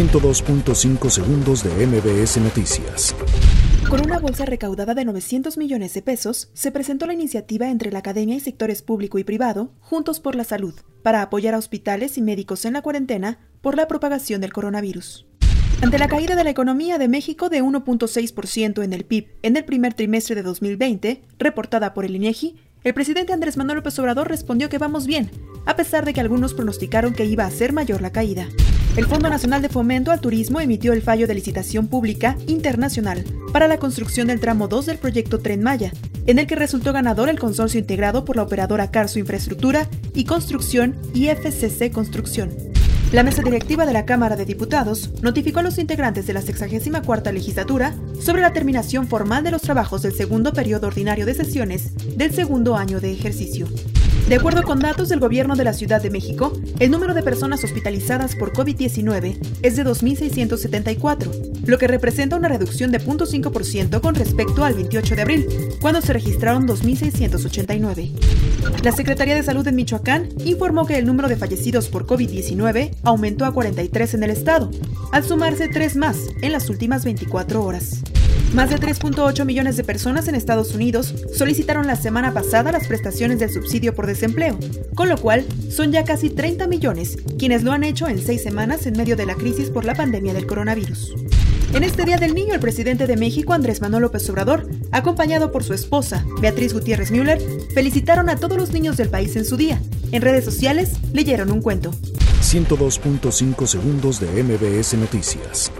102.5 segundos de MBS Noticias. Con una bolsa recaudada de 900 millones de pesos, se presentó la iniciativa entre la academia y sectores público y privado, Juntos por la Salud, para apoyar a hospitales y médicos en la cuarentena por la propagación del coronavirus. Ante la caída de la economía de México de 1.6% en el PIB en el primer trimestre de 2020, reportada por el INEGI, el presidente Andrés Manuel López Obrador respondió que vamos bien, a pesar de que algunos pronosticaron que iba a ser mayor la caída. El Fondo Nacional de Fomento al Turismo emitió el fallo de licitación pública internacional para la construcción del tramo 2 del proyecto Tren Maya, en el que resultó ganador el consorcio integrado por la operadora Carso Infraestructura y Construcción y FCC Construcción. La mesa directiva de la Cámara de Diputados notificó a los integrantes de la 64 legislatura sobre la terminación formal de los trabajos del segundo periodo ordinario de sesiones del segundo año de ejercicio. De acuerdo con datos del Gobierno de la Ciudad de México, el número de personas hospitalizadas por COVID-19 es de 2.674, lo que representa una reducción de 0.5% con respecto al 28 de abril, cuando se registraron 2.689. La Secretaría de Salud en Michoacán informó que el número de fallecidos por COVID-19 aumentó a 43 en el estado, al sumarse tres más en las últimas 24 horas. Más de 3.8 millones de personas en Estados Unidos solicitaron la semana pasada las prestaciones del subsidio por desempleo, con lo cual son ya casi 30 millones quienes lo han hecho en seis semanas en medio de la crisis por la pandemia del coronavirus. En este Día del Niño, el presidente de México, Andrés Manuel López Obrador, acompañado por su esposa, Beatriz Gutiérrez Müller, felicitaron a todos los niños del país en su día. En redes sociales leyeron un cuento. 102.5 segundos de MBS Noticias.